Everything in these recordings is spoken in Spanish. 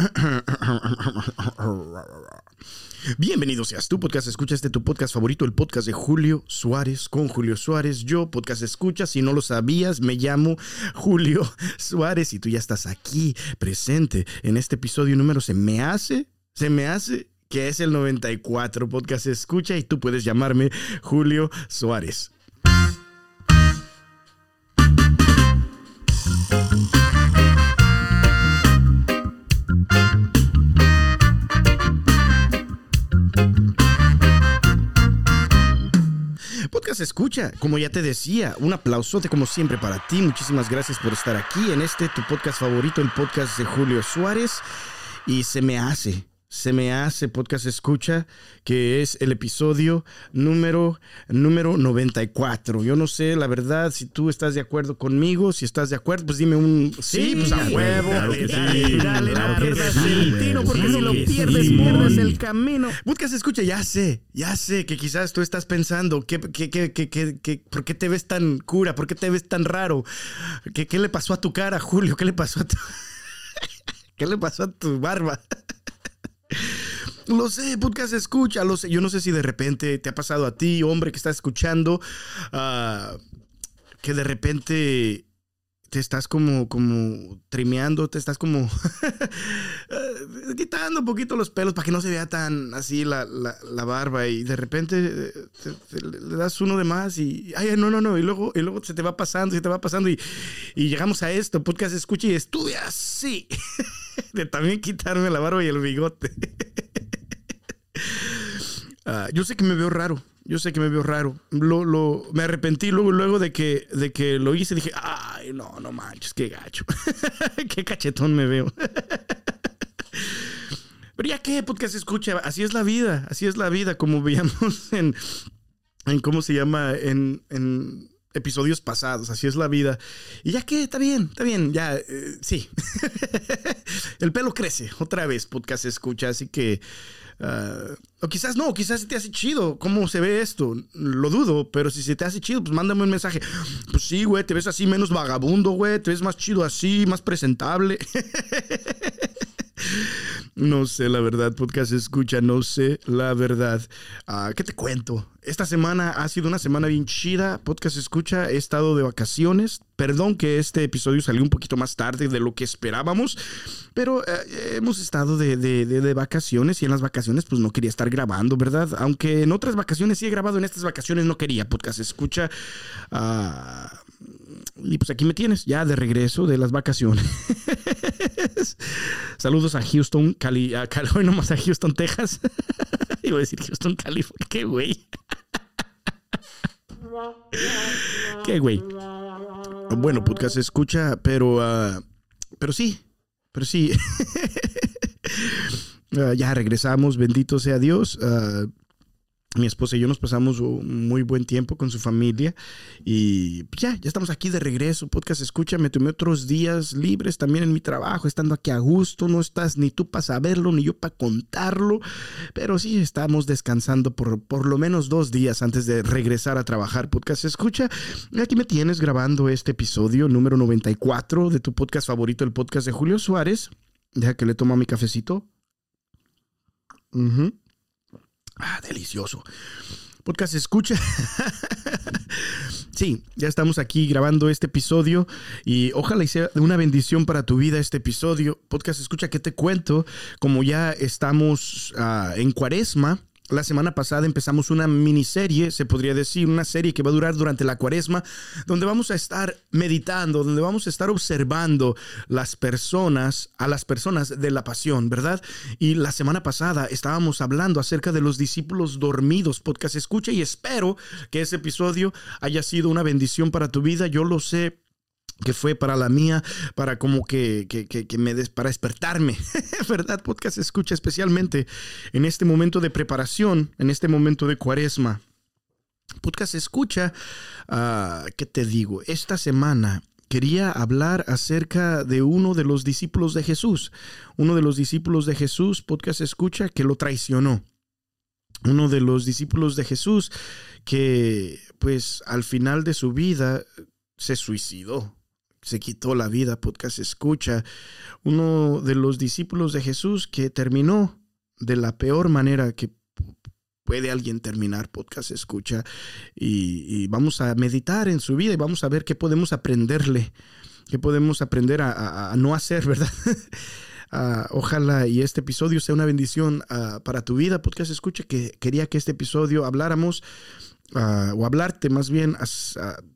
Bienvenido seas tu podcast escucha este tu podcast favorito, el podcast de Julio Suárez con Julio Suárez. Yo, podcast escucha, si no lo sabías, me llamo Julio Suárez y tú ya estás aquí presente en este episodio número se me hace, se me hace que es el 94 podcast escucha y tú puedes llamarme Julio Suárez. Podcast escucha, como ya te decía, un aplausote como siempre para ti. Muchísimas gracias por estar aquí en este tu podcast favorito, el podcast de Julio Suárez. Y se me hace, se me hace podcast escucha, que es el episodio número, número 94. Yo no sé, la verdad, si tú estás de acuerdo conmigo, si estás de acuerdo, pues dime un sí, pues a huevo. claro que dale, sí, dale, claro dale, sí, tiro, porque Sí, si lo sí, pierdes, pierdes el camino. Podcast escucha, ya sé, ya sé que quizás tú estás pensando, ¿qué, qué, qué, qué, qué- qué- ¿por qué te ves tan cura? ¿Por qué te ves tan raro? ¿Qué, qué le pasó a tu cara, Julio? ¿Qué le pasó a tu... ¿Qué le pasó a tu barba? Lo sé, podcast escucha, lo sé. Yo no sé si de repente te ha pasado a ti, hombre que estás escuchando, ah, que de repente te estás como, como trimeando, te estás como eh, quitando un poquito los pelos para que no se vea tan así la, la- barba y de repente eh, le das uno de más y, ay, no, no, no, y luego, y luego se te va pasando, se te va pasando y, y llegamos a esto, podcast escucha y estudia así, de también quitarme la barba y el bigote. Ah, yo sé que me veo raro. Yo sé que me veo raro. Lo, lo, me arrepentí luego, luego de que, de que lo hice. Dije, ay, no, no manches, qué gacho. qué cachetón me veo. Pero ya qué, podcast escucha. Así es la vida. Así es la vida. Como veíamos en, en ¿cómo se llama? En, en episodios pasados. Así es la vida. Y ya que, está bien, está bien. Ya, eh, sí. El pelo crece. Otra vez, podcast escucha. Así que. ah, o quizás no, quizás te hace chido cómo se ve esto. Lo dudo, pero si se te hace chido, pues mándame un mensaje. Pues sí, güey, te ves así menos vagabundo, güey. Te ves más chido así, más presentable. No sé la verdad, podcast escucha, no sé la verdad. Ah, ¿Qué te cuento? Esta semana ha sido una semana bien chida. Podcast escucha, he estado de vacaciones. Perdón que este episodio salió un poquito más tarde de lo que esperábamos, pero eh, hemos estado de, de- de- vacaciones y en las vacaciones pues no quería estar grabando, ¿verdad? Aunque en otras vacaciones sí he grabado, en estas vacaciones no quería. Podcast escucha. ah, y pues aquí me tienes, ya de regreso de las vacaciones. Saludos a Houston, Cali, a Cali, hoy nomás a Houston, Texas. Iba a decir Houston, California. Qué güey. Qué güey. Bueno, podcast escucha, pero, ah, pero sí, pero sí. Ah, ya regresamos, bendito sea Dios. Ah, mi esposa y yo nos pasamos un muy buen tiempo con su familia y pues, ya, ya estamos aquí de regreso. Podcast escucha, me tomé otros días libres también en mi trabajo, estando aquí a gusto. No estás ni tú para saberlo, ni yo para contarlo, pero sí estamos descansando por, por lo menos dos días antes de regresar a trabajar. Podcast escucha, aquí me tienes grabando este episodio número 94 de tu podcast favorito, el podcast de Julio Suárez. Deja que le tomo mi cafecito. Ujú. Ah, delicioso. Podcast escucha. sí, ya estamos aquí grabando este episodio y ojalá y sea una bendición para tu vida este episodio. Podcast escucha, ¿qué te cuento? Como ya estamos ah, en cuaresma. La semana pasada empezamos una miniserie, se podría decir, una serie que va a durar durante la cuaresma, donde vamos a estar meditando, donde vamos a estar observando las personas, a las personas de la pasión, ¿verdad? Y la semana pasada estábamos hablando acerca de los discípulos dormidos, podcast escucha, y espero que ese episodio haya sido una bendición para tu vida. Yo lo sé que fue para la mía, para como que, que, que- me des, para despertarme, ¿verdad? Podcast escucha especialmente en este momento de preparación, en este momento de cuaresma. Podcast escucha, ah, ¿qué te digo? Esta semana quería hablar acerca de uno de los discípulos de Jesús, uno de los discípulos de Jesús, podcast escucha, que lo traicionó. Uno de los discípulos de Jesús que, pues, al final de su vida se suicidó se quitó la vida, podcast escucha, uno de los discípulos de Jesús que terminó de la peor manera que puede alguien terminar, podcast escucha, y, vamos a meditar en su vida y vamos a ver qué podemos aprenderle, qué podemos aprender a, no hacer, ¿verdad? Ah, ojalá y este episodio sea una bendición ah, para tu vida, podcast escucha, que quería que este episodio habláramos o hablarte más bien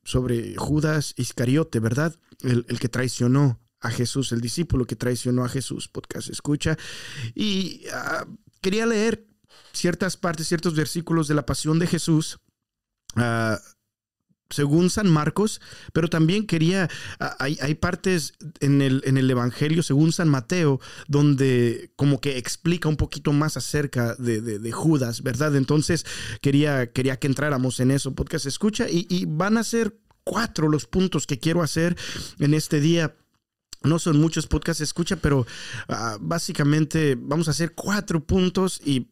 sobre Judas Iscariote, ¿verdad? El, que traicionó a Jesús, el discípulo que traicionó a Jesús, podcast escucha. Y ah, quería leer ciertas partes, ciertos versículos de la pasión de Jesús. Según San Marcos, pero también quería, ah, hay, partes en el, en el, Evangelio según San Mateo, donde como que explica un poquito más acerca de, Judas, ¿verdad? Entonces quería, quería que entráramos en eso, podcast escucha, y, van a ser cuatro los puntos que quiero hacer en este día. No son muchos podcasts escucha, pero ah, básicamente vamos a hacer cuatro puntos y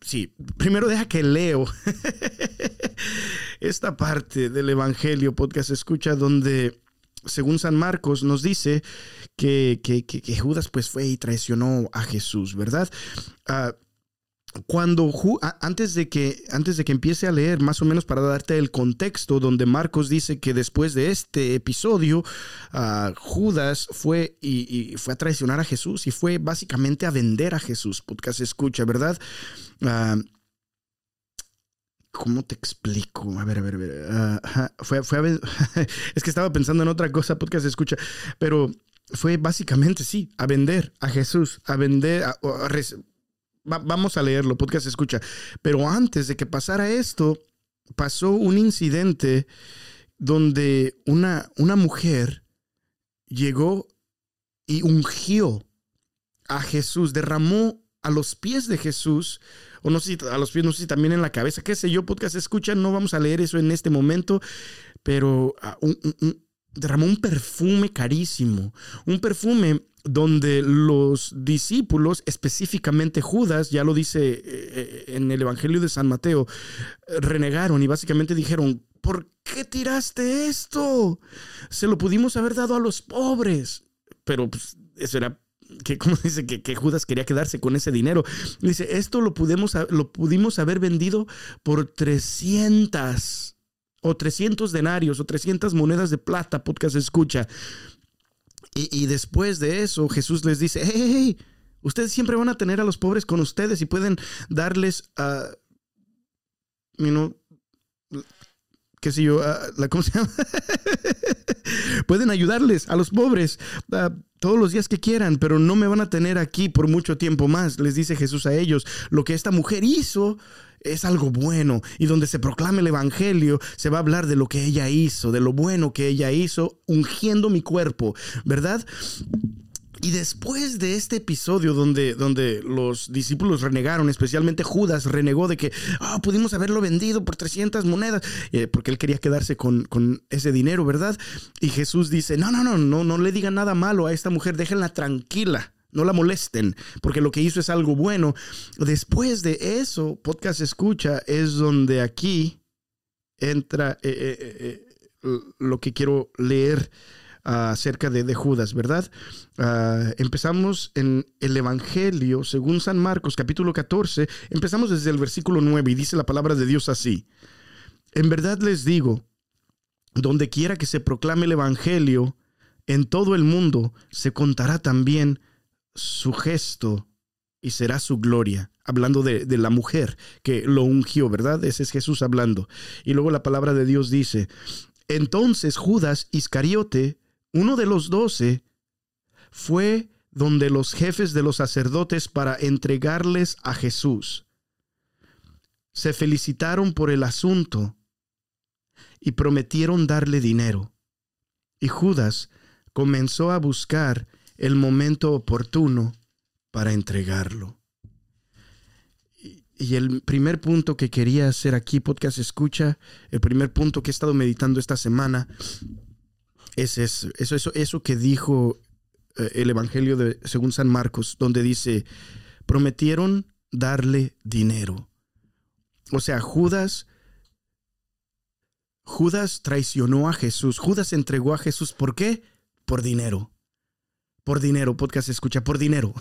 sí, primero deja que leo esta parte del Evangelio, podcast escucha, donde según San Marcos nos dice que, Judas pues fue y traicionó a Jesús, ¿verdad? Ah, cuando antes de que antes de que empiece a leer más o menos para darte el contexto donde Marcos dice que después de este episodio ah, Judas fue y, fue a traicionar a Jesús y fue básicamente a vender a Jesús podcast escucha verdad ah, ¿Cómo te explico? A ver, a ver, a ver. Ah, fue, fue es que estaba pensando en otra cosa, podcast escucha, pero fue básicamente, sí, a vender a Jesús, a vender, a, vamos a leerlo, podcast escucha. Pero antes de que pasara esto, pasó un incidente donde una, una mujer llegó y ungió a Jesús, derramó a los pies de Jesús, o no sé si a los pies, no sé si también en la cabeza, qué sé yo, podcast escucha, no vamos a leer eso en este momento, pero ah, derramó un perfume carísimo, un perfume donde los discípulos, específicamente Judas, ya lo dice eh, eh, en el Evangelio de San Mateo, renegaron y básicamente dijeron, ¿por qué tiraste esto? Se lo pudimos haber dado a los pobres. Pero pues, eso era que como dice que, Judas quería quedarse con ese dinero. Dice, esto lo pudimos, lo pudimos haber vendido por 300 o 300 denarios o 300 monedas de plata, podcast escucha. Y, después de eso, Jesús les dice, hey, ustedes siempre van a tener a los pobres con ustedes y pueden darles a, you qué sé yo, la, ¿cómo se llama? pueden ayudarles a los pobres todos los días que quieran, pero no me van a tener aquí por mucho tiempo más, les dice Jesús a ellos. Lo que esta mujer hizo es algo bueno y donde se proclame el Evangelio se va a hablar de lo que ella hizo, de lo bueno que ella hizo, ungiendo mi cuerpo, ¿verdad? Y después de este episodio donde, donde los discípulos renegaron, especialmente Judas renegó de que ah, pudimos haberlo vendido por 300 monedas, eh, porque él quería quedarse con, con, ese dinero, ¿verdad? Y Jesús dice, no, no, no, no, no le digan nada malo a esta mujer, déjenla tranquila no la molesten, porque lo que hizo es algo bueno. Después de eso, podcast escucha, es donde aquí entra eh, eh, eh, lo que quiero leer acerca de, Judas, ¿verdad? Ah, empezamos en el Evangelio, según San Marcos, capítulo 14, empezamos desde el versículo 9 y dice la palabra de Dios así. En verdad les digo, donde quiera que se proclame el Evangelio, en todo el mundo se contará también su gesto y será su gloria. Hablando de, la mujer que lo ungió, ¿verdad? Ese es Jesús hablando. Y luego la palabra de Dios dice, entonces Judas Iscariote, uno de los doce, fue donde los jefes de los sacerdotes para entregarles a Jesús. Se felicitaron por el asunto y prometieron darle dinero. Y Judas comenzó a buscar el momento oportuno para entregarlo. Y el primer punto que quería hacer aquí, podcast escucha, el primer punto que he estado meditando esta semana es eso, eso, eso, que dijo eh, el Evangelio de, según San Marcos, donde dice, prometieron darle dinero. O sea, Judas Judas traicionó a Jesús. Judas entregó a Jesús. ¿Por qué? Por dinero. Por dinero, podcast escucha, por dinero.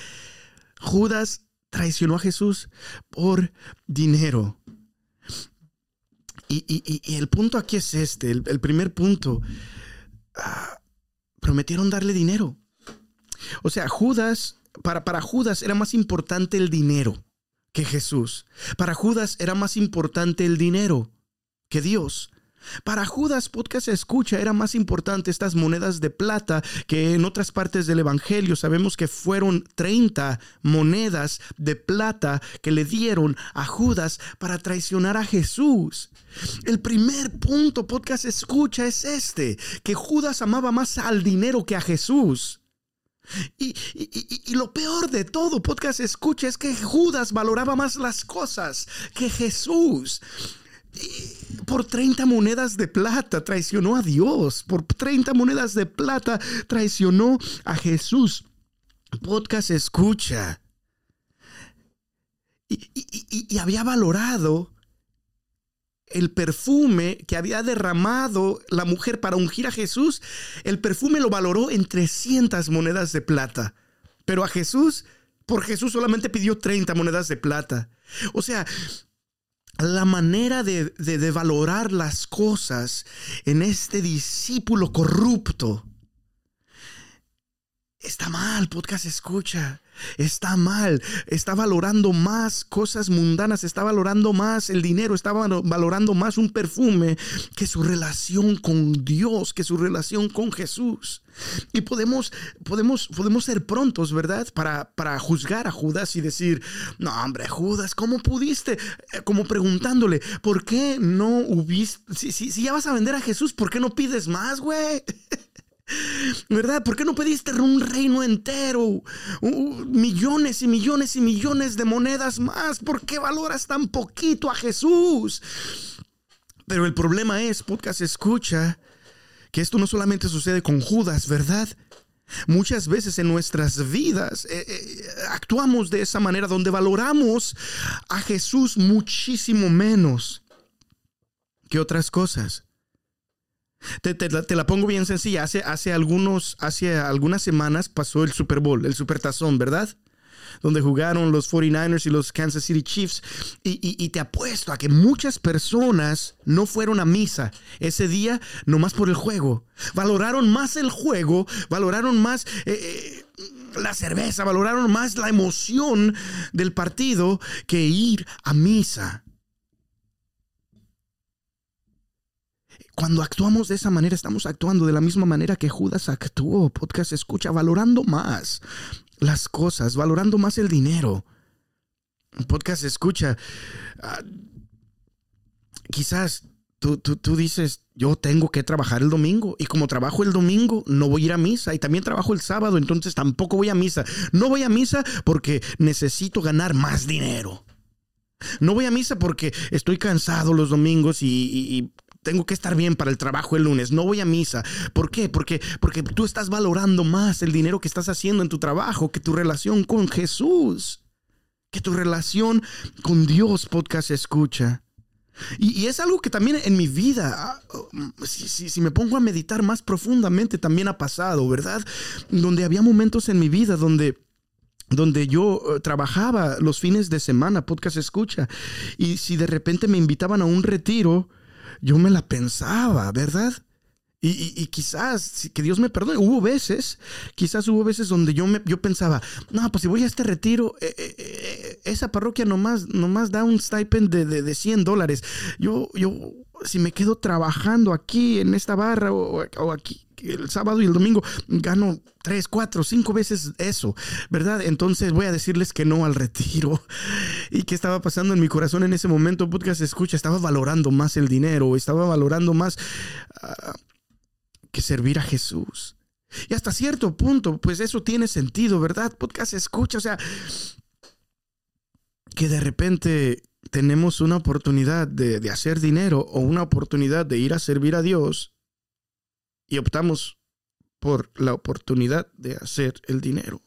Judas traicionó a Jesús por dinero. Y, el punto aquí es este, el, primer punto. Ah, prometieron darle dinero. O sea, Judas, para, para Judas era más importante el dinero que Jesús. Para Judas era más importante el dinero que Dios. Para Judas, podcast escucha, era más importante estas monedas de plata que en otras partes del Evangelio. Sabemos que fueron 30 monedas de plata que le dieron a Judas para traicionar a Jesús. El primer punto, podcast escucha, es este, que Judas amaba más al dinero que a Jesús. Y, y, lo peor de todo, podcast escucha, es que Judas valoraba más las cosas que Jesús por 30 monedas de plata traicionó a Dios. Por 30 monedas de plata traicionó a Jesús. Podcast escucha. Y, había valorado el perfume que había derramado la mujer para ungir a Jesús. El perfume lo valoró en 300 monedas de plata. Pero a Jesús, por Jesús solamente pidió 30 monedas de plata. O sea, la manera de, valorar las cosas en este discípulo corrupto. Está mal, podcast escucha. Está mal, está valorando más cosas mundanas, está valorando más el dinero, está valorando más un perfume que su relación con Dios, que su relación con Jesús. Y podemos, podemos, podemos ser prontos, ¿verdad? Para, para juzgar a Judas y decir, no, hombre, Judas, ¿cómo pudiste? Eh, como preguntándole, ¿por qué no hubiste, si, si, si ya vas a vender a Jesús, ¿por qué no pides más, güey? ¿Verdad? ¿Por qué no pediste un reino entero? millones y millones y millones de monedas más. ¿Por qué valoras tan poquito a Jesús? Pero el problema es, podcast escucha, que esto no solamente sucede con Judas, ¿verdad? Muchas veces en nuestras vidas eh, eh, actuamos de esa manera donde valoramos a Jesús muchísimo menos que otras cosas. Te, la, pongo bien sencilla. Hace, hace, algunos, hace algunas semanas pasó el Super Bowl, el Super Tazón, ¿verdad? Donde jugaron los 49ers y los Kansas City Chiefs. Y, te apuesto a que muchas personas no fueron a misa ese día nomás por el juego. Valoraron más el juego, valoraron más... Eh, eh, la cerveza, valoraron más la emoción del partido que ir a misa. Cuando actuamos de esa manera, estamos actuando de la misma manera que Judas actuó. Podcast escucha, valorando más las cosas, valorando más el dinero. Podcast escucha. Ah, quizás tú, tú, dices, yo tengo que trabajar el domingo y como trabajo el domingo no voy a ir a misa y también trabajo el sábado, entonces tampoco voy a misa. No voy a misa porque necesito ganar más dinero. No voy a misa porque estoy cansado los domingos y, tengo que estar bien para el trabajo el lunes, no voy a misa. ¿Por qué? Porque, porque tú estás valorando más el dinero que estás haciendo en tu trabajo que tu relación con Jesús, que tu relación con Dios, podcast escucha. Y, es algo que también en mi vida, ah, si, si, me pongo a meditar más profundamente, también ha pasado, ¿verdad? Donde había momentos en mi vida donde donde yo eh, trabajaba los fines de semana, podcast escucha, y si de repente me invitaban a un retiro, yo me la pensaba, ¿verdad? Y, quizás, que Dios me perdone, hubo veces, quizás hubo veces donde yo, me, yo pensaba, no, pues si voy a este retiro, eh, eh, eh, esa parroquia nomás, nomás da un stipend de, de, 100 dólares. Yo, yo, si me quedo trabajando aquí en esta barra o, o aquí, el sábado y el domingo gano tres, cuatro, cinco veces eso, ¿verdad? Entonces voy a decirles que no al retiro. ¿Y qué estaba pasando en mi corazón en ese momento? Podcast escucha, estaba valorando más el dinero, estaba valorando más ah, que servir a Jesús. Y hasta cierto punto, pues eso tiene sentido, ¿verdad? Podcast escucha, o sea, que de repente tenemos una oportunidad de, de hacer dinero o una oportunidad de ir a servir a Dios y optamos por la oportunidad de hacer el dinero.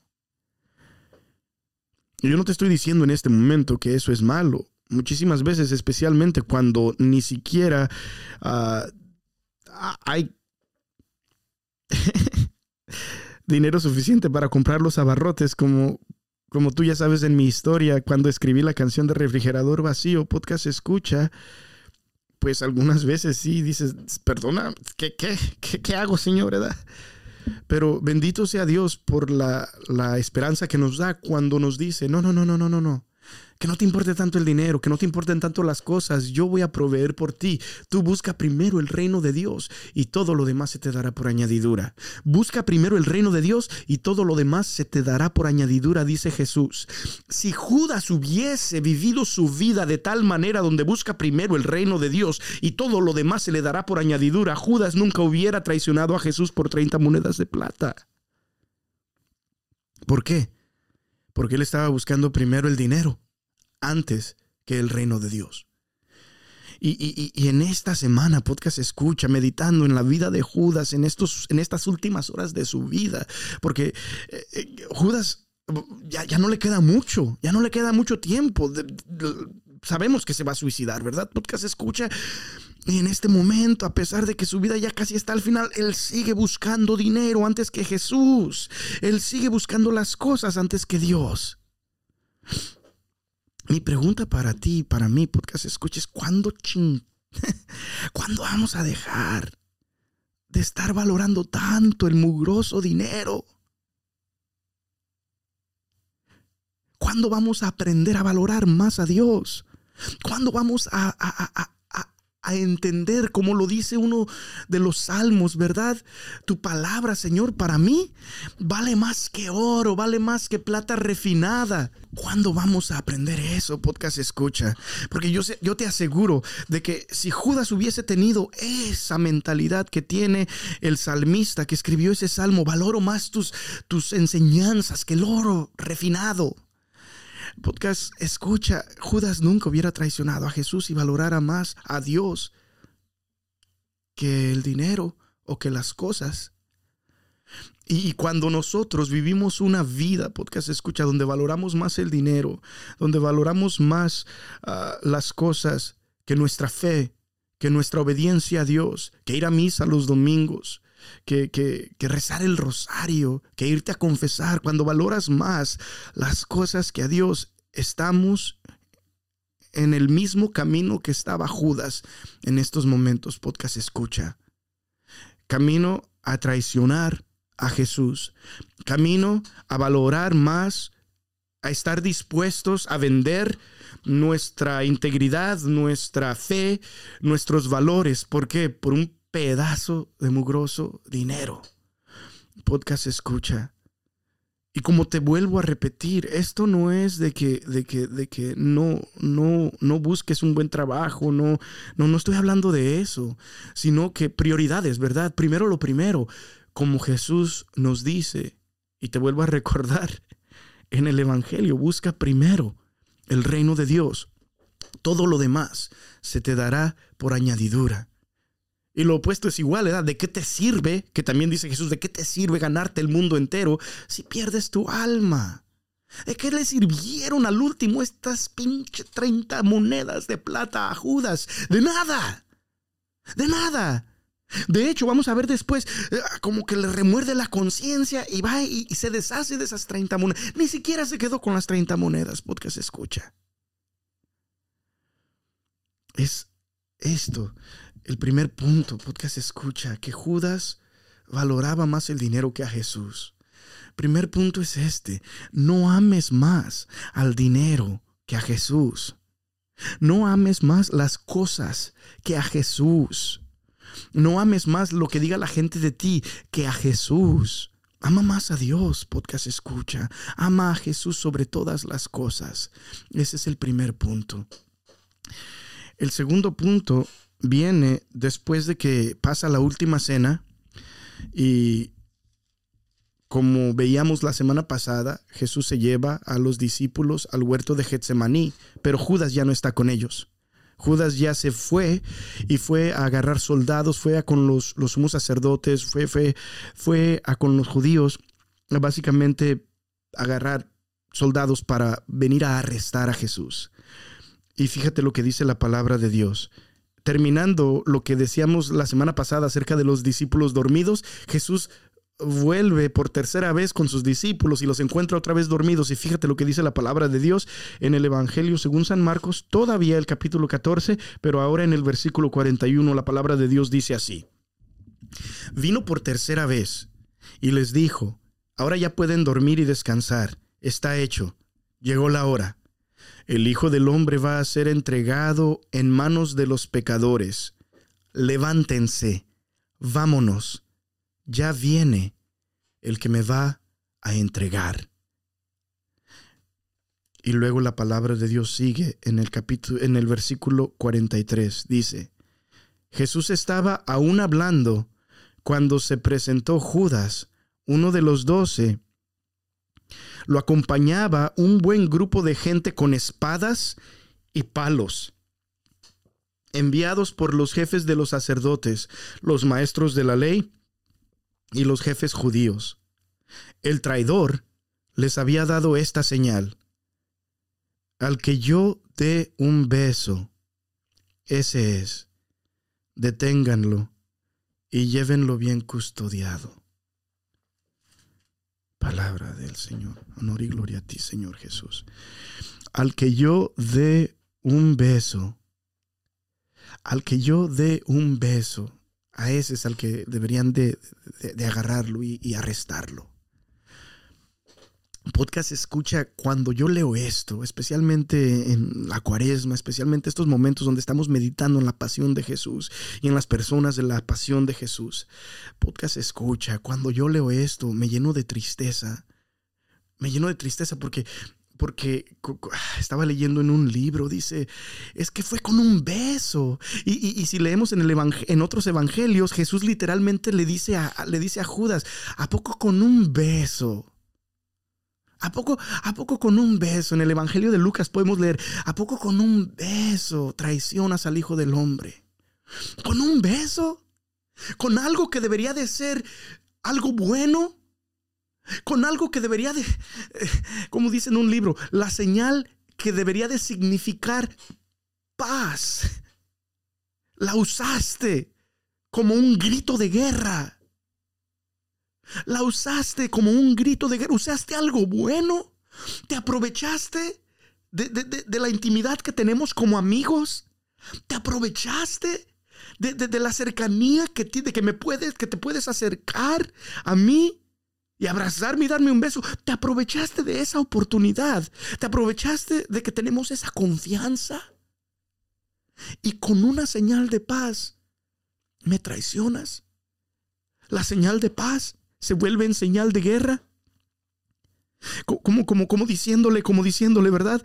Yo no te estoy diciendo en este momento que eso es malo. muchísimas veces, especialmente cuando ni siquiera ah, hay dinero suficiente para comprar los abarrotes, como, como tú ya sabes en mi historia, cuando escribí la canción de Refrigerador Vacío, podcast escucha, pues algunas veces sí dices, perdona, ¿qué, qué, qué, hago, Señor? Pero bendito sea Dios por la, la esperanza que nos da cuando nos dice, no, no, no, no, no, no, no. Que no te importe tanto el dinero, que no te importen tanto las cosas. Yo voy a proveer por ti. Tú busca primero el reino de Dios y todo lo demás se te dará por añadidura. Busca primero el reino de Dios y todo lo demás se te dará por añadidura, dice Jesús. Si Judas hubiese vivido su vida de tal manera donde busca primero el reino de Dios y todo lo demás se le dará por añadidura, Judas nunca hubiera traicionado a Jesús por 30 monedas de plata. ¿Por qué? Porque él estaba buscando primero el dinero antes que el reino de Dios. Y, en esta semana, podcast escucha, meditando en la vida de Judas, en, estos, en estas últimas horas de su vida, porque eh, eh, Judas ya, ya, no le queda mucho, ya no le queda mucho tiempo. sabemos que se va a suicidar, ¿verdad? Podcast escucha. Y en este momento, a pesar de que su vida ya casi está al final, él sigue buscando dinero antes que Jesús. Él sigue buscando las cosas antes que Dios. Mi pregunta para ti, para mí, podcast escuches, ¿cuándo ching? ¿Cuándo vamos a dejar de estar valorando tanto el mugroso dinero? ¿Cuándo vamos a aprender a valorar más a Dios? ¿Cuándo vamos a, entender, como lo dice uno de los salmos, ¿verdad? Tu palabra, Señor, para mí vale más que oro, vale más que plata refinada. ¿Cuándo vamos a aprender eso, podcast escucha? Porque yo, sé, yo te aseguro de que si Judas hubiese tenido esa mentalidad que tiene el salmista que escribió ese salmo, valoro más tus, tus enseñanzas que el oro refinado. Podcast, escucha, Judas nunca hubiera traicionado a Jesús y valorara más a Dios que el dinero o que las cosas. Y cuando nosotros vivimos una vida, podcast escucha, donde valoramos más el dinero, donde valoramos más ah, las cosas que nuestra fe, que nuestra obediencia a Dios, que ir a misa los domingos, que, que, rezar el rosario, que irte a confesar, cuando valoras más las cosas que a Dios, estamos en el mismo camino que estaba Judas en estos momentos, podcast escucha. Camino a traicionar a Jesús. Camino a valorar más, a estar dispuestos a vender nuestra integridad, nuestra fe, nuestros valores. ¿Por qué? Por un pedazo de mugroso dinero. Podcast escucha. Y como te vuelvo a repetir, esto no es de que, de que, de que no, no, no busques un buen trabajo, no, no, no estoy hablando de eso, sino que prioridades, ¿verdad? Primero lo primero, como Jesús nos dice, y te vuelvo a recordar, en el Evangelio, busca primero el reino de Dios. Todo lo demás se te dará por añadidura. Y lo opuesto es igual, ¿verdad? ¿De qué te sirve? Que también dice Jesús, ¿de qué te sirve ganarte el mundo entero si pierdes tu alma? ¿De qué le sirvieron al último estas pinche 30 monedas de plata a Judas? De nada. De nada. De hecho, vamos a ver después, eh, como que le remuerde la conciencia y va y, y, se deshace de esas 30 monedas. Ni siquiera se quedó con las 30 monedas, se escucha. Es esto el primer punto, podcast escucha, que Judas valoraba más el dinero que a Jesús. Primer punto es este, no ames más al dinero que a Jesús. No ames más las cosas que a Jesús. No ames más lo que diga la gente de ti que a Jesús. Ama más a Dios, podcast escucha. Ama a Jesús sobre todas las cosas. Ese es el primer punto. El segundo punto viene después de que pasa la última cena y como veíamos la semana pasada, Jesús se lleva a los discípulos al huerto de Getsemaní, pero Judas ya no está con ellos. Judas ya se fue y fue a agarrar soldados, fue a con los, los sumos sacerdotes, fue, fue, fue a con los judíos, básicamente agarrar soldados para venir a arrestar a Jesús. Y fíjate lo que dice la palabra de Dios. Terminando lo que decíamos la semana pasada acerca de los discípulos dormidos, Jesús vuelve por tercera vez con sus discípulos y los encuentra otra vez dormidos. Y fíjate lo que dice la palabra de Dios en el Evangelio según San Marcos, todavía el capítulo 14, pero ahora en el versículo 41 la palabra de Dios dice así. Vino por tercera vez y les dijo, ahora ya pueden dormir y descansar, está hecho, llegó la hora. El Hijo del Hombre va a ser entregado en manos de los pecadores. Levántense, vámonos ya viene el que me va a entregar. Y luego la palabra de Dios sigue en el capítulo en el versículo 43 dice: Jesús estaba aún hablando cuando se presentó Judas, uno de los doce. Lo acompañaba un buen grupo de gente con espadas y palos, enviados por los jefes de los sacerdotes, los maestros de la ley y los jefes judíos. El traidor les había dado esta señal. Al que yo dé un beso, ese es. Deténganlo y llévenlo bien custodiado. Palabra del Señor. Honor y gloria a ti, Señor Jesús. Al que yo dé un beso, al que yo dé un beso, a ese es al que deberían de, agarrarlo y, arrestarlo. Podcast escucha cuando yo leo esto, especialmente en la cuaresma, especialmente estos momentos donde estamos meditando en la pasión de Jesús y en las personas de la pasión de Jesús. Podcast escucha, cuando yo leo esto, me lleno de tristeza. Me lleno de tristeza porque porque ah, estaba leyendo en un libro, dice, es que fue con un beso. Y, si leemos en, el en otros evangelios, Jesús literalmente le dice, a, le dice a Judas, ¿a poco con un beso? ¿A poco, ¿A poco con un beso? En el Evangelio de Lucas podemos leer, ¿a poco con un beso traicionas al Hijo del Hombre? ¿Con un beso? ¿Con algo que debería de ser algo bueno? con algo que debería de, eh, como dice en un libro, la señal que debería de significar paz. La usaste como un grito de guerra. La usaste como un grito de guerra. Usaste algo bueno. Te aprovechaste de, la intimidad que tenemos como amigos. Te aprovechaste de, la cercanía que, que me puedes, que te puedes acercar a mí y abrazarme y darme un beso. Te aprovechaste de esa oportunidad. Te aprovechaste de que tenemos esa confianza. Y con una señal de paz, me traicionas. La señal de paz se vuelve en señal de guerra. Como, como, diciéndole, como diciéndole, ¿verdad?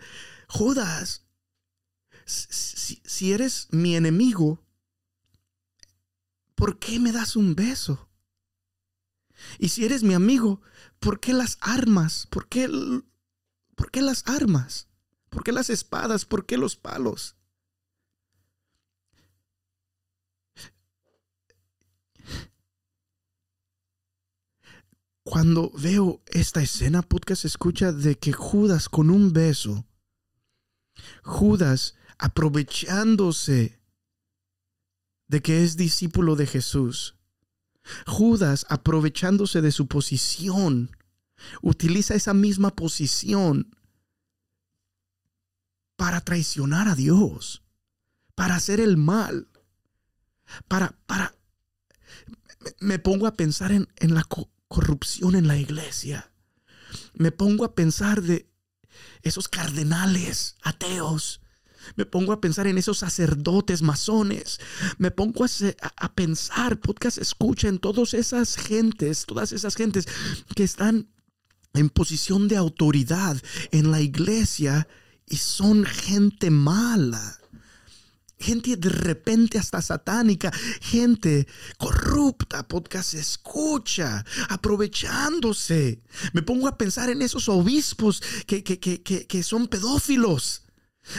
Judas, si, si eres mi enemigo, ¿por qué me das un beso? Y si eres mi amigo, ¿por qué las armas? ¿Por qué, ¿Por qué las armas? ¿Por qué las espadas? ¿Por qué los palos? Cuando veo esta escena, podcast escucha de que Judas con un beso, Judas aprovechándose de que es discípulo de Jesús, Judas, aprovechándose de su posición, utiliza esa misma posición para traicionar a Dios, para hacer el mal, para, para, me pongo a pensar en, en la corrupción en la iglesia. Me pongo a pensar de esos cardenales ateos me pongo a pensar en esos sacerdotes masones. Me pongo a, pensar, podcast escucha en todas esas gentes, todas esas gentes que están en posición de autoridad en la iglesia y son gente mala. Gente de repente hasta satánica, gente corrupta, podcast escucha, aprovechándose. Me pongo a pensar en esos obispos que, que, que, que son pedófilos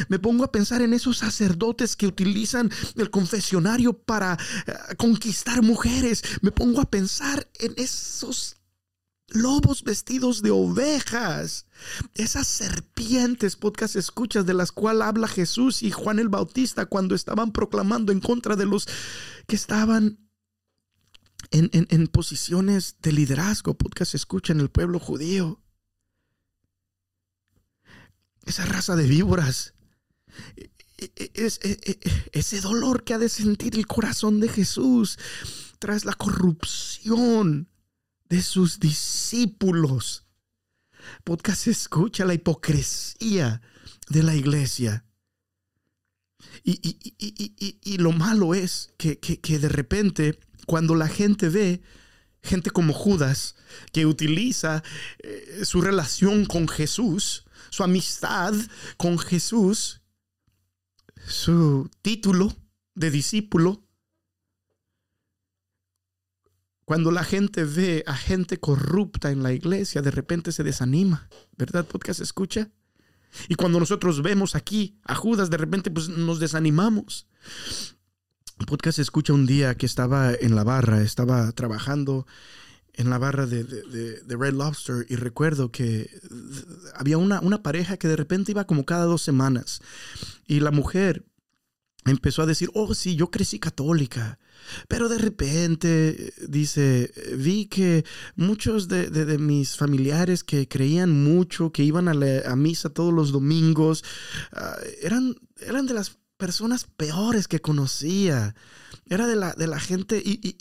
me pongo a pensar en esos sacerdotes que utilizan el confesionario para eh, conquistar mujeres. Me pongo a pensar en esos lobos vestidos de ovejas. Esas serpientes, podcast escuchas, de las cuales habla Jesús y Juan el Bautista cuando estaban proclamando en contra de los que estaban en, posiciones de liderazgo, podcast escucha en el pueblo judío. Esa raza de víboras. E, e, e, ese dolor que ha de sentir el corazón de Jesús tras la corrupción de sus discípulos. Podcast escucha la hipocresía de la iglesia. Y, lo malo es que, de repente, cuando la gente ve gente como Judas, que utiliza eh, su relación con Jesús, su amistad con Jesús, su título de discípulo, Cuando la gente ve a gente corrupta en la iglesia, de repente se desanima, ¿verdad? Podcast escucha. Y cuando nosotros vemos aquí a Judas, de repente pues nos desanimamos. Podcast escucha un día que estaba en la barra, estaba trabajando en la barra de, Red Lobster y recuerdo que había una, una pareja que de repente iba como cada dos semanas y la mujer empezó a decir, oh sí, yo crecí católica pero de repente, dice, vi que muchos de, mis familiares que creían mucho, que iban a, misa todos los domingos, ah, eran, eran de las personas peores que conocía. Era de la, de la gente y,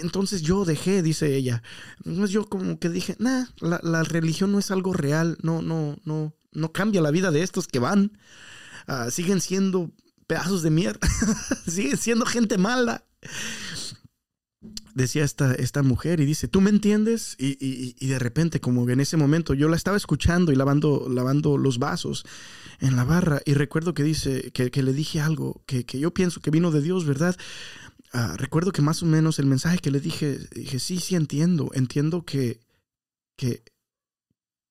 entonces yo dejé, dice ella. Entonces yo como que dije, nah, la, religión no es algo real, no, no, no, no cambia la vida de estos que van. Ah, siguen siendo pedazos de mierda, siguen siendo gente mala decía esta, esta mujer y dice, ¿tú me entiendes? Y, de repente, como en ese momento, yo la estaba escuchando y lavando, lavando los vasos en la barra y recuerdo que dice, que, le dije algo que, yo pienso que vino de Dios, ¿verdad? Ah, recuerdo que más o menos el mensaje que le dije, dije, sí, sí entiendo, entiendo que, que,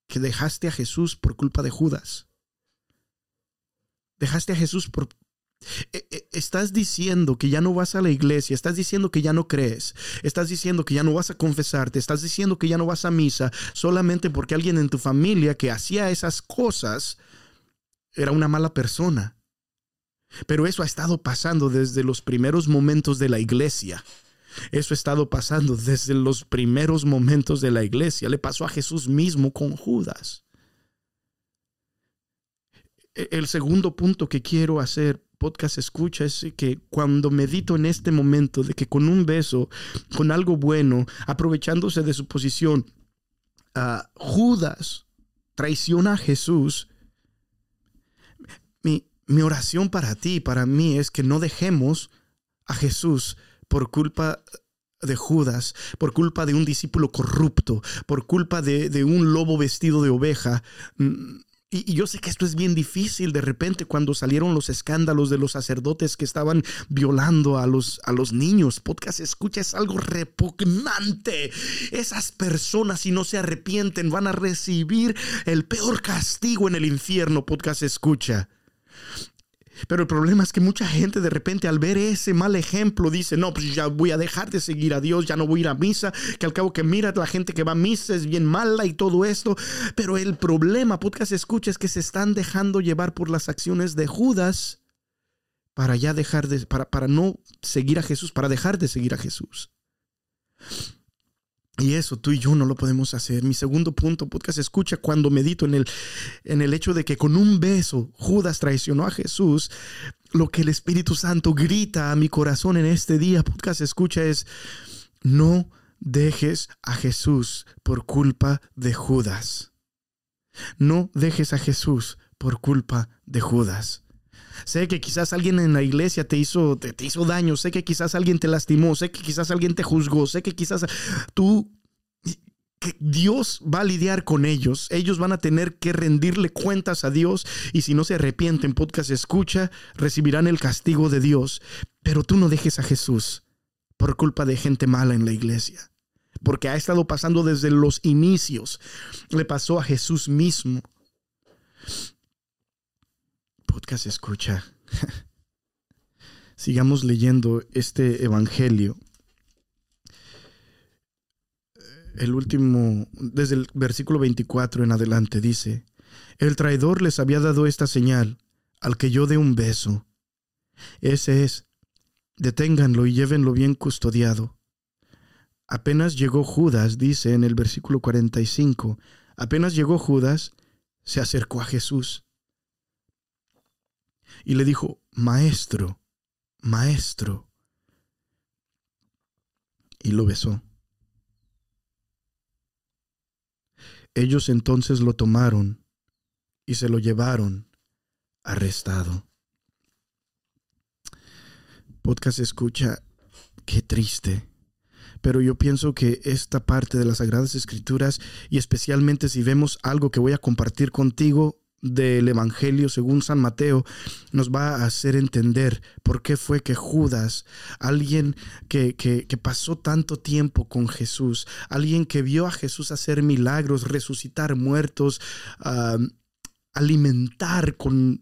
que dejaste a Jesús por culpa de Judas. Dejaste a Jesús por, estás diciendo que ya no vas a la iglesia, estás diciendo que ya no crees, estás diciendo que ya no vas a confesarte, estás diciendo que ya no vas a misa solamente porque alguien en tu familia que hacía esas cosas era una mala persona. Pero eso ha estado pasando desde los primeros momentos de la iglesia. Eso ha estado pasando desde los primeros momentos de la iglesia. Le pasó a Jesús mismo con Judas. E, el segundo punto que quiero hacer podcast escucha es que cuando medito en este momento de que con un beso, con algo bueno, aprovechándose de su posición, uh, Judas traiciona a Jesús, mi, mi oración para ti, para mí, es que no dejemos a Jesús por culpa de Judas, por culpa de un discípulo corrupto, por culpa de, de un lobo vestido de oveja. Y, yo sé que esto es bien difícil de repente cuando salieron los escándalos de los sacerdotes que estaban violando a los, a los niños. Podcast escucha, es algo repugnante. Esas personas si no se arrepienten van a recibir el peor castigo en el infierno. Podcast escucha. Pero el problema es que mucha gente de repente al ver ese mal ejemplo dice, no, pues ya voy a dejar de seguir a Dios, ya no voy a ir a misa, que al cabo que mira, la gente que va a misa es bien mala y todo esto. Pero el problema, podcast escucha, es que se están dejando llevar por las acciones de Judas para ya dejar de, para, para no seguir a Jesús, para dejar de seguir a Jesús. Y eso tú y yo no lo podemos hacer. Mi segundo punto, podcast, escucha cuando medito en el, en el hecho de que con un beso Judas traicionó a Jesús. Lo que el Espíritu Santo grita a mi corazón en este día, podcast, escucha es, no dejes a Jesús por culpa de Judas. No dejes a Jesús por culpa de Judas. Sé que quizás alguien en la iglesia te hizo, te, hizo daño, sé que quizás alguien te lastimó, sé que quizás alguien te juzgó, sé que quizás tú que Dios va a lidiar con ellos. Ellos van a tener que rendirle cuentas a Dios y si no se arrepienten, podcast escucha, recibirán el castigo de Dios. Pero tú no dejes a Jesús por culpa de gente mala en la iglesia. Porque ha estado pasando desde los inicios. Le pasó a Jesús mismo podcast escucha, sigamos leyendo este Evangelio. el último, desde el versículo 24 en adelante, dice, el traidor les había dado esta señal, al que yo dé un beso. Ese es, deténganlo y llévenlo bien custodiado. Apenas llegó Judas, dice en el versículo 45, apenas llegó Judas, se acercó a Jesús y le dijo, Maestro, Maestro. Y lo besó. Ellos entonces lo tomaron y se lo llevaron arrestado. Podcast escucha, qué triste. Pero yo pienso que esta parte de las Sagradas Escrituras, y especialmente si vemos algo que voy a compartir contigo, del Evangelio según San Mateo nos va a hacer entender por qué fue que Judas, alguien que, pasó tanto tiempo con Jesús, alguien que vio a Jesús hacer milagros, resucitar muertos, alimentar con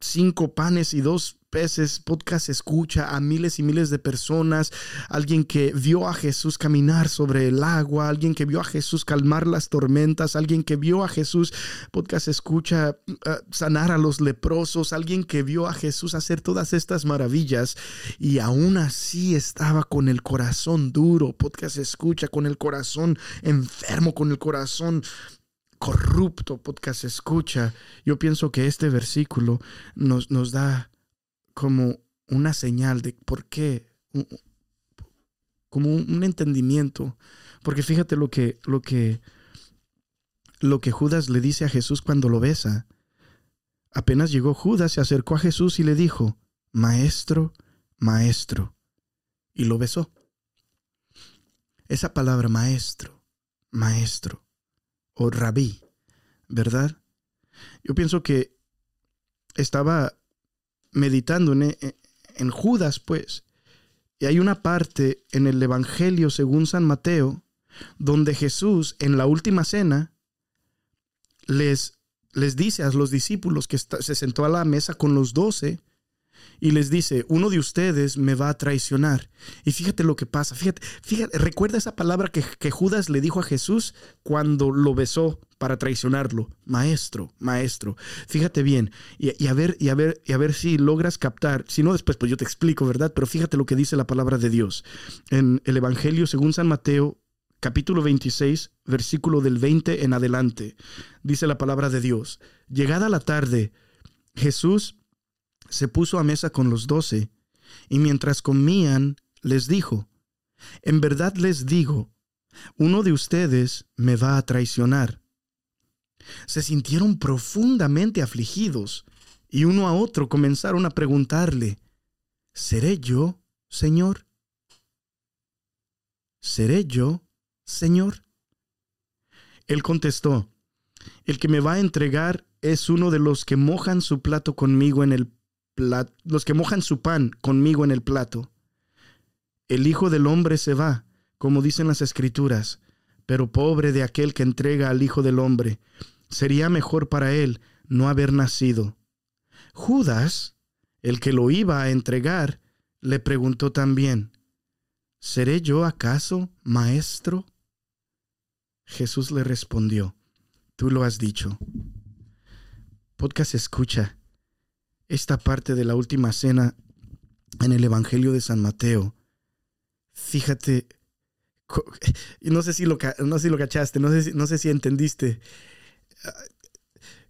cinco panes y dos peces, podcast escucha a miles y miles de personas, alguien que vio a Jesús caminar sobre el agua, alguien que vio a Jesús calmar las tormentas, alguien que vio a Jesús, podcast escucha, uh, sanar a los leprosos, alguien que vio a Jesús hacer todas estas maravillas y aún así estaba con el corazón duro, podcast escucha, con el corazón enfermo, con el corazón corrupto podcast escucha, yo pienso que este versículo nos, nos da como una señal de por qué, como un entendimiento. Porque fíjate lo que, lo que, lo que Judas le dice a Jesús cuando lo besa. Apenas llegó Judas, se acercó a Jesús y le dijo, Maestro, Maestro, y lo besó. Esa palabra maestro, maestro, o rabí, ¿verdad? Yo pienso que estaba meditando en, en, Judas, pues, y hay una parte en el Evangelio según San Mateo donde Jesús en la última cena les, les dice a los discípulos que se sentó a la mesa con los doce y les dice, uno de ustedes me va a traicionar. Y fíjate lo que pasa, fíjate, fíjate, recuerda esa palabra que, que Judas le dijo a Jesús cuando lo besó para traicionarlo, maestro, maestro. Fíjate bien, y, a ver, y a ver, y a ver si logras captar, si no después pues yo te explico, ¿verdad? Pero fíjate lo que dice la palabra de Dios. En el Evangelio según San Mateo, capítulo 26, versículo del 20 en adelante, dice la palabra de Dios. Llegada la tarde, Jesús se puso a mesa con los doce, y mientras comían, les dijo, En verdad les digo, uno de ustedes me va a traicionar. Se sintieron profundamente afligidos, y uno a otro comenzaron a preguntarle, ¿Seré yo, Señor? ¿Seré yo, Señor? Él contestó, El que me va a entregar es uno de los que mojan su plato conmigo en el los que mojan su pan conmigo en el plato. El Hijo del Hombre se va, como dicen las Escrituras, pero pobre de aquel que entrega al Hijo del Hombre. Sería mejor para él no haber nacido. Judas, el que lo iba a entregar, le preguntó también, ¿Seré yo acaso maestro? Jesús le respondió, Tú lo has dicho. Podcast escucha esta parte de la última cena en el Evangelio de San Mateo, fíjate, no sé si lo, no sé si lo cachaste, no sé, si, no sé si entendiste.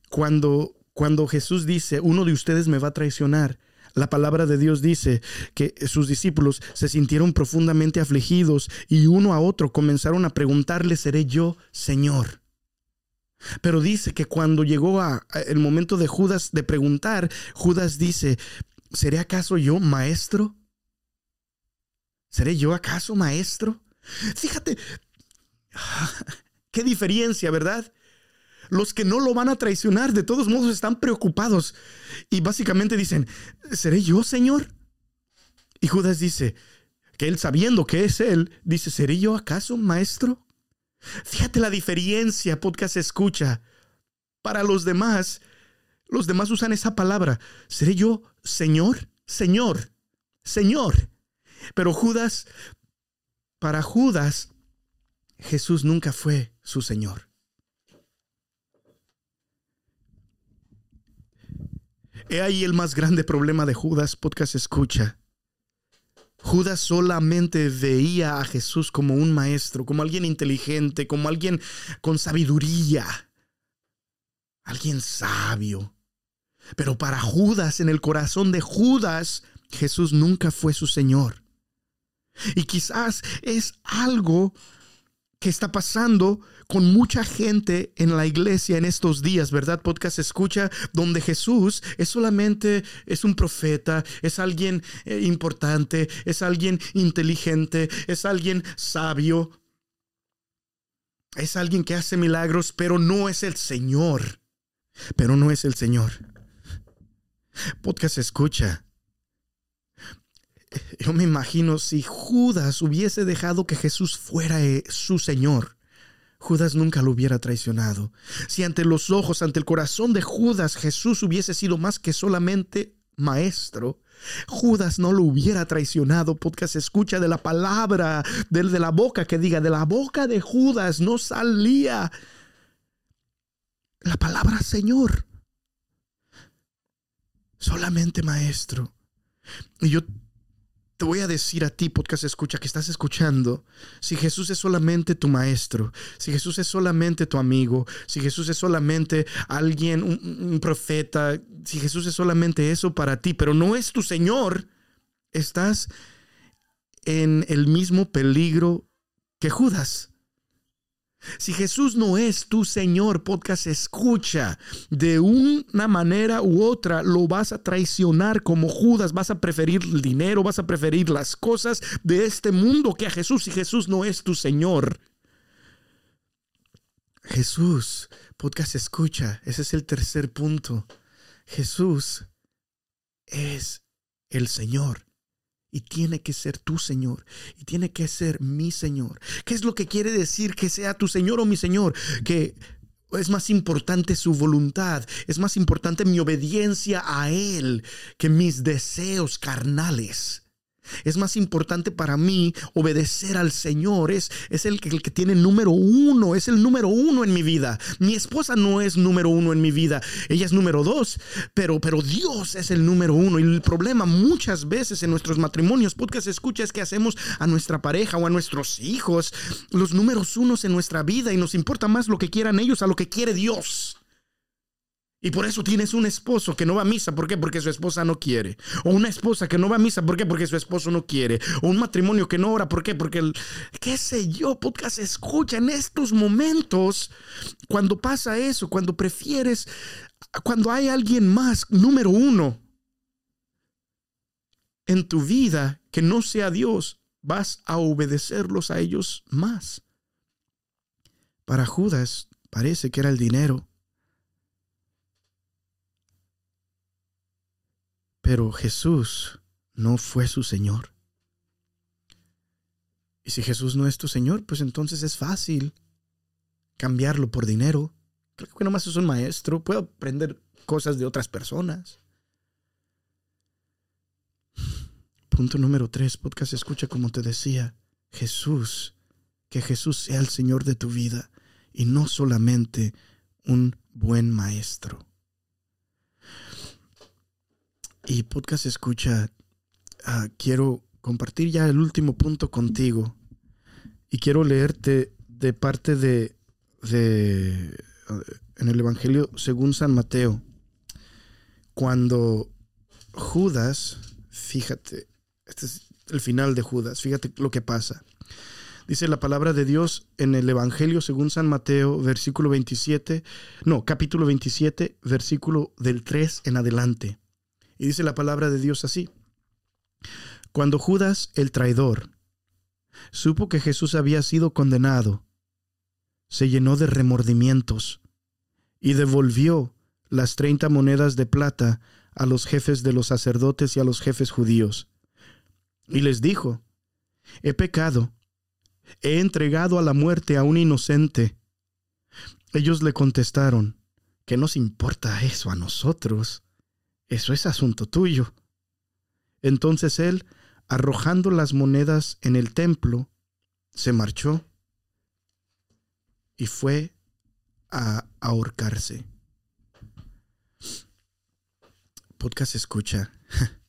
Cuando, cuando Jesús dice, uno de ustedes me va a traicionar, la palabra de Dios dice que sus discípulos se sintieron profundamente afligidos y uno a otro comenzaron a preguntarle, ¿seré yo, Señor? Pero dice que cuando llegó a, el momento de Judas de preguntar, Judas dice, ¿seré acaso yo maestro? ¿Seré yo acaso maestro? Fíjate, qué diferencia, ¿verdad? Los que no lo van a traicionar, de todos modos, están preocupados y básicamente dicen, ¿seré yo, Señor? Y Judas dice, que él sabiendo que es él, dice, ¿seré yo acaso maestro? Fíjate la diferencia, podcast escucha. Para los demás, los demás usan esa palabra. ¿Seré yo Señor? Señor, Señor. Pero Judas, para Judas, Jesús nunca fue su Señor. He ahí el más grande problema de Judas, podcast escucha. Judas solamente veía a Jesús como un maestro, como alguien inteligente, como alguien con sabiduría, alguien sabio. Pero para Judas, en el corazón de Judas, Jesús nunca fue su Señor. Y quizás es algo que está pasando con mucha gente en la iglesia en estos días, ¿verdad? Podcast escucha donde Jesús es solamente es un profeta, es alguien eh, importante, es alguien inteligente, es alguien sabio. Es alguien que hace milagros, pero no es el Señor. Pero no es el Señor. Podcast escucha. Yo me imagino si Judas hubiese dejado que Jesús fuera eh, su Señor. Judas nunca lo hubiera traicionado. Si ante los ojos, ante el corazón de Judas Jesús hubiese sido más que solamente maestro, Judas no lo hubiera traicionado. Podcast escucha de la palabra, de, de la boca que diga, de la boca de Judas no salía la palabra Señor. Solamente maestro. Y yo te voy a decir a ti, podcast escucha, que estás escuchando, si Jesús es solamente tu maestro, si Jesús es solamente tu amigo, si Jesús es solamente alguien, un, profeta, si Jesús es solamente eso para ti, pero no es tu Señor, estás en el mismo peligro que Judas. Si Jesús no es tu Señor, podcast escucha, de una manera u otra lo vas a traicionar como Judas, vas a preferir el dinero, vas a preferir las cosas de este mundo que a Jesús. Si Jesús no es tu Señor. Jesús, podcast escucha, ese es el tercer punto. Jesús es el Señor y tiene que ser tu Señor y tiene que ser mi Señor. ¿Qué es lo que quiere decir que sea tu Señor o mi Señor? Que es más importante su voluntad, es más importante mi obediencia a Él que mis deseos carnales. Es más importante para mí obedecer al Señor. Es, es el, que, el, que, tiene número uno. Es el número uno en mi vida. Mi esposa no es número uno en mi vida. Ella es número dos. Pero, pero Dios es el número uno. Y el problema muchas veces en nuestros matrimonios, podcast escucha, es que hacemos a nuestra pareja o a nuestros hijos los números unos en nuestra vida. Y nos importa más lo que quieran ellos a lo que quiere Dios. Y por eso tienes un esposo que no va a misa. ¿Por qué? Porque su esposa no quiere. O una esposa que no va a misa. ¿Por qué? Porque su esposo no quiere. O un matrimonio que no ora. ¿Por qué? Porque el, qué sé yo, podcast escucha en estos momentos, cuando pasa eso, cuando prefieres, cuando hay alguien más, número uno, en tu vida que no sea Dios, vas a obedecerlos a ellos más. Para Judas parece que era el dinero Pero Jesús no fue su Señor. Y si Jesús no es tu Señor, pues entonces es fácil cambiarlo por dinero. Creo que nomás es un maestro, puedo aprender cosas de otras personas. Punto número tres, podcast escucha como te decía, Jesús, que Jesús sea el Señor de tu vida y no solamente un buen maestro. Y podcast escucha, ah, quiero compartir ya el último punto contigo y quiero leerte de parte de, de ah, en el Evangelio según San Mateo, cuando Judas, fíjate, este es el final de Judas, fíjate lo que pasa. Dice la palabra de Dios en el Evangelio según San Mateo, versículo 27, no, capítulo 27, versículo del 3 en adelante. Y dice la palabra de Dios así. Cuando Judas, el traidor, supo que Jesús había sido condenado, se llenó de remordimientos y devolvió las treinta monedas de plata a los jefes de los sacerdotes y a los jefes judíos. Y les dijo, he pecado, he entregado a la muerte a un inocente. Ellos le contestaron, ¿qué nos importa eso a nosotros? Eso es asunto tuyo. Entonces él, arrojando las monedas en el templo, se marchó y fue a ahorcarse. Podcast escucha.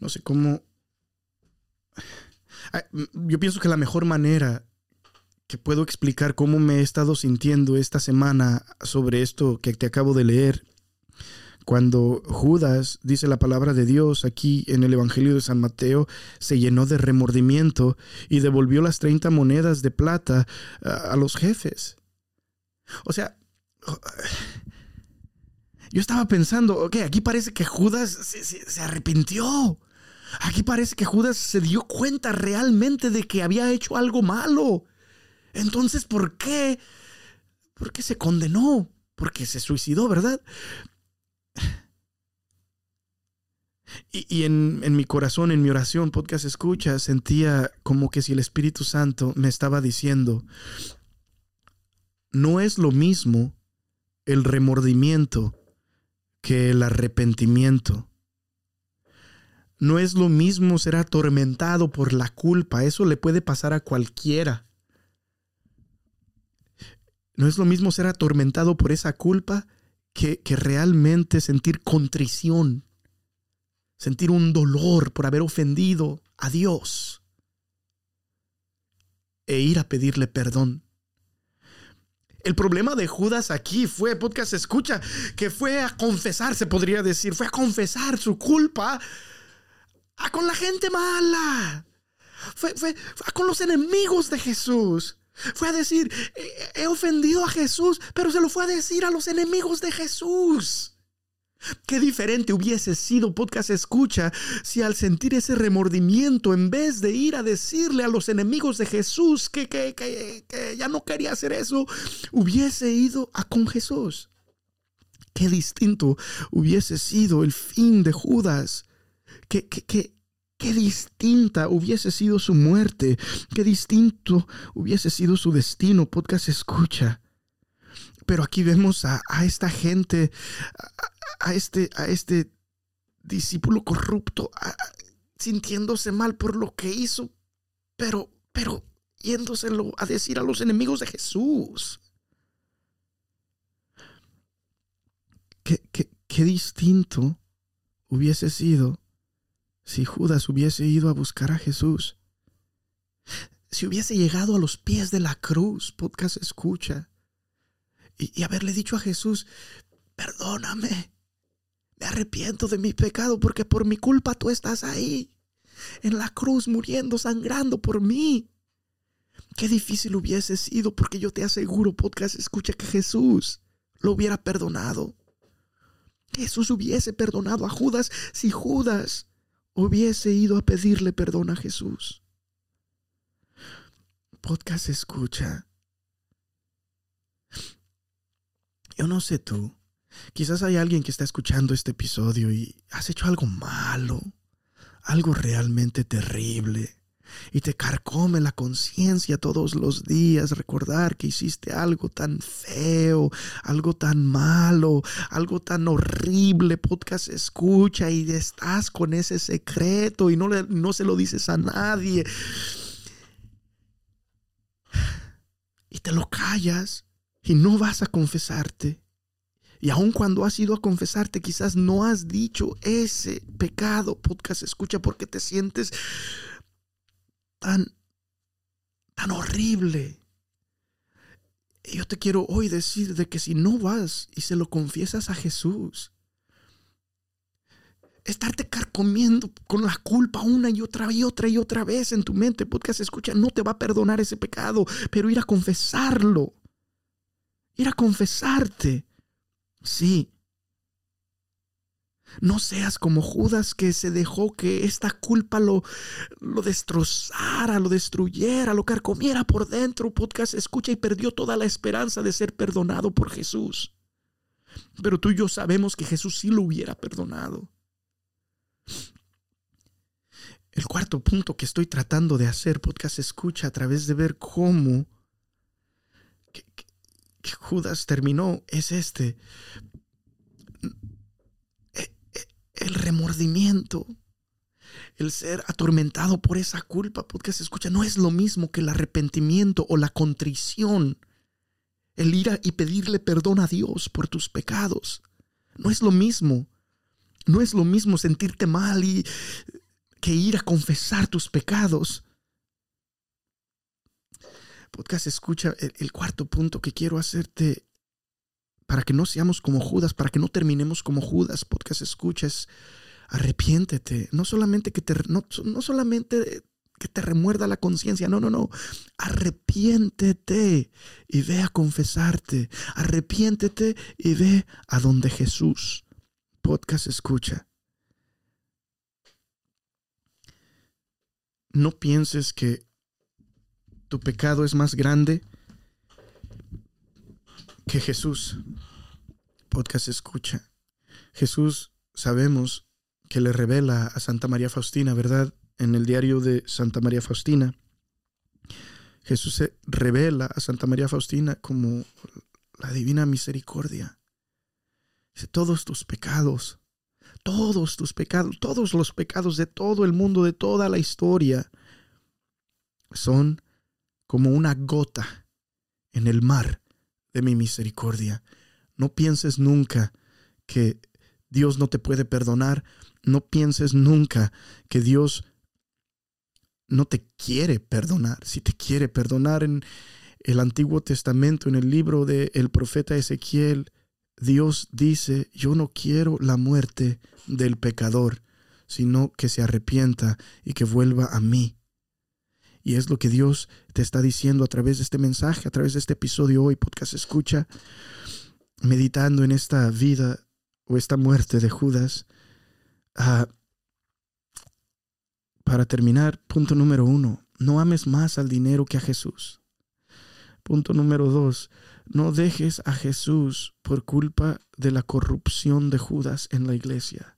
No sé cómo... Yo pienso que la mejor manera que puedo explicar cómo me he estado sintiendo esta semana sobre esto que te acabo de leer cuando Judas, dice la palabra de Dios aquí en el Evangelio de San Mateo, se llenó de remordimiento y devolvió las 30 monedas de plata a, los jefes. O sea, yo estaba pensando, ok, aquí parece que Judas se, arrepintió. Aquí parece que Judas se dio cuenta realmente de que había hecho algo malo. Entonces, ¿por qué? ¿Por qué se condenó? Porque se suicidó, ¿verdad? Y, en, en, mi corazón, en mi oración, podcast escucha, sentía como que si el Espíritu Santo me estaba diciendo, no es lo mismo el remordimiento que el arrepentimiento. No es lo mismo ser atormentado por la culpa, eso le puede pasar a cualquiera. No es lo mismo ser atormentado por esa culpa que, realmente sentir contrición, sentir un dolor por haber ofendido a Dios e ir a pedirle perdón. El problema de Judas aquí fue, podcast escucha, que fue a confesar, se podría decir, fue a confesar su culpa a con la gente mala. Fue, fue, fue con los enemigos de Jesús. Fue a decir, he ofendido a Jesús, pero se lo fue a decir a los enemigos de Jesús. Qué diferente hubiese sido podcast escucha si al sentir ese remordimiento, en vez de ir a decirle a los enemigos de Jesús que, que, que, ya no quería hacer eso, hubiese ido a con Jesús. Qué distinto hubiese sido el fin de Judas. Que, que, Qué distinta hubiese sido su muerte, qué distinto hubiese sido su destino, podcast escucha. Pero aquí vemos a, esta gente, a, este, a este discípulo corrupto, sintiéndose mal por lo que hizo, pero, pero yéndoselo a decir a los enemigos de Jesús. Qué, qué, qué distinto hubiese sido si Judas hubiese ido a buscar a Jesús, si hubiese llegado a los pies de la cruz, podcast escucha, y, haberle dicho a Jesús, perdóname, me arrepiento de mi pecado porque por mi culpa tú estás ahí, en la cruz, muriendo, sangrando por mí. Qué difícil hubiese sido porque yo te aseguro, podcast, escucha que Jesús lo hubiera perdonado. Jesús hubiese perdonado a Judas si Judas hubiese ido a pedirle perdón a Jesús. Podcast escucha. Yo no sé tú. Quizás hay alguien que está escuchando este episodio y has hecho algo malo, algo realmente terrible y te carcome la conciencia todos los días recordar que hiciste algo tan feo, algo tan malo, algo tan horrible, podcast escucha y estás con ese secreto y no, le, no se lo dices a nadie. Y te lo callas y no vas a confesarte. Y aun cuando has ido a confesarte, quizás no has dicho ese pecado, podcast escucha, porque te sientes tan, tan horrible. Y yo te quiero hoy decir de que si no vas y se lo confiesas a Jesús, estarte carcomiendo con la culpa una y otra y otra y otra vez en tu mente, podcast escucha, no te va a perdonar ese pecado, pero ir a confesarlo, ir a confesarte, sí, no seas como Judas que se dejó que esta culpa lo, lo destrozara, lo destruyera, lo carcomiera por dentro. Podcast escucha y perdió toda la esperanza de ser perdonado por Jesús. Pero tú y yo sabemos que Jesús sí lo hubiera perdonado. El cuarto punto que estoy tratando de hacer, podcast escucha, a través de ver cómo Judas terminó, es este el remordimiento, el ser atormentado por esa culpa, podcast escucha, no es lo mismo que el arrepentimiento o la contrición. El ir y pedirle perdón a Dios por tus pecados. No es lo mismo. No es lo mismo sentirte mal y que ir a confesar tus pecados. Podcast escucha el, cuarto punto que quiero hacerte para que no seamos como Judas, para que no terminemos como Judas. Podcast escucha es arrepiéntete. No solamente que te, no, no solamente que te remuerda la conciencia. No, no, no. Arrepiéntete y ve a confesarte. Arrepiéntete y ve a donde Jesús. Podcast escucha. No pienses que tu pecado es más grande que Jesús. Podcast escucha. Jesús sabemos que le revela a Santa María Faustina, ¿verdad? En el diario de Santa María Faustina. Jesús se revela a Santa María Faustina como la divina misericordia. Dice, todos tus pecados, todos tus pecados, todos los pecados de todo el mundo, de toda la historia, son como una gota en el mar de mi misericordia. No pienses nunca que Dios no te puede perdonar. No pienses nunca que Dios no te quiere perdonar. Si te quiere perdonar en el Antiguo Testamento, en el libro del el profeta Ezequiel, Dios dice, yo no quiero la muerte del pecador, sino que se arrepienta y que vuelva a mí. Y es lo que Dios te está diciendo a través de este mensaje, a través de este episodio hoy, podcast escucha, meditando en esta vida o esta muerte de Judas. Ah, para terminar, punto número uno, no ames más al dinero que a Jesús. Punto número dos, no dejes a Jesús por culpa de la corrupción de Judas en la iglesia.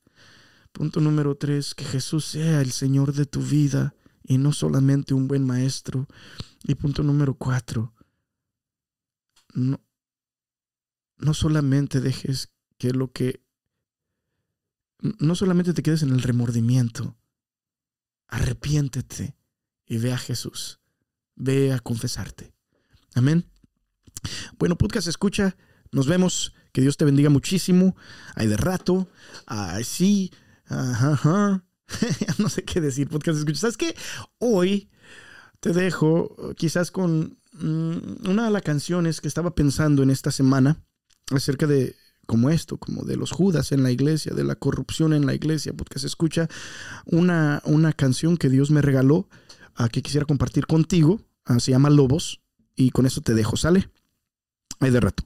Punto número tres, que Jesús sea el Señor de tu vida y no solamente un buen maestro. Y punto número cuatro, no, no solamente dejes que lo que no solamente te quedes en el remordimiento, arrepiéntete y ve a Jesús, ve a confesarte. Amén. Bueno, podcast escucha, nos vemos, que Dios te bendiga muchísimo. Hay de rato, así, ajá, no sé qué decir, podcast escucha. ¿Sabes qué? Hoy te dejo quizás con mm, una de las canciones que estaba pensando en esta semana acerca de como esto, como de los Judas en la iglesia, de la corrupción en la iglesia, se escucha una, una canción que Dios me regaló, a que quisiera compartir contigo, ah, se llama Lobos, y con eso te dejo, ¿sale? Ahí de rato.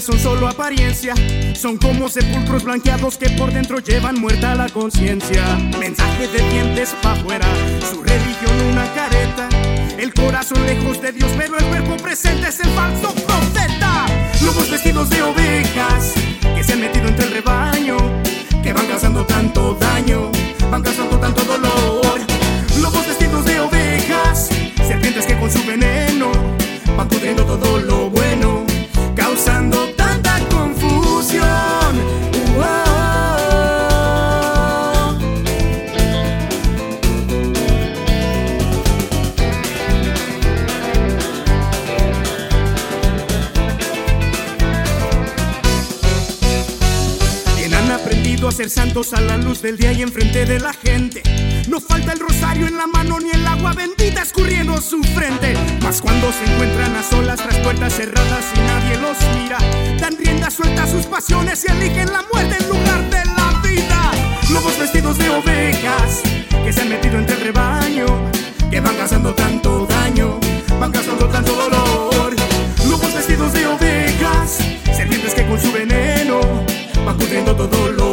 Son solo apariencia. Son como sepulcros blanqueados que por dentro llevan muerta la conciencia. Mensaje de dientes pa' afuera, su religión una careta. El corazón lejos de Dios, pero el cuerpo presente es el falso profeta. Lobos vestidos de ovejas que se han metido entre el rebaño, que van causando tanto daño, van causando tanto dolor. Lobos vestidos de ovejas, serpientes que con su veneno van pudriendo todo lo santos a la luz del día y enfrente de la gente. No falta el rosario en la mano ni el agua bendita escurriendo su frente. Mas cuando se encuentran a solas tras puertas cerradas y nadie los mira, dan rienda suelta a sus pasiones y eligen la muerte en lugar de la vida. Lobos vestidos de ovejas que se han metido entre el rebaño, que van causando tanto daño, van causando tanto dolor. Lobos vestidos de ovejas, serpientes que con su veneno van cubriendo todo lo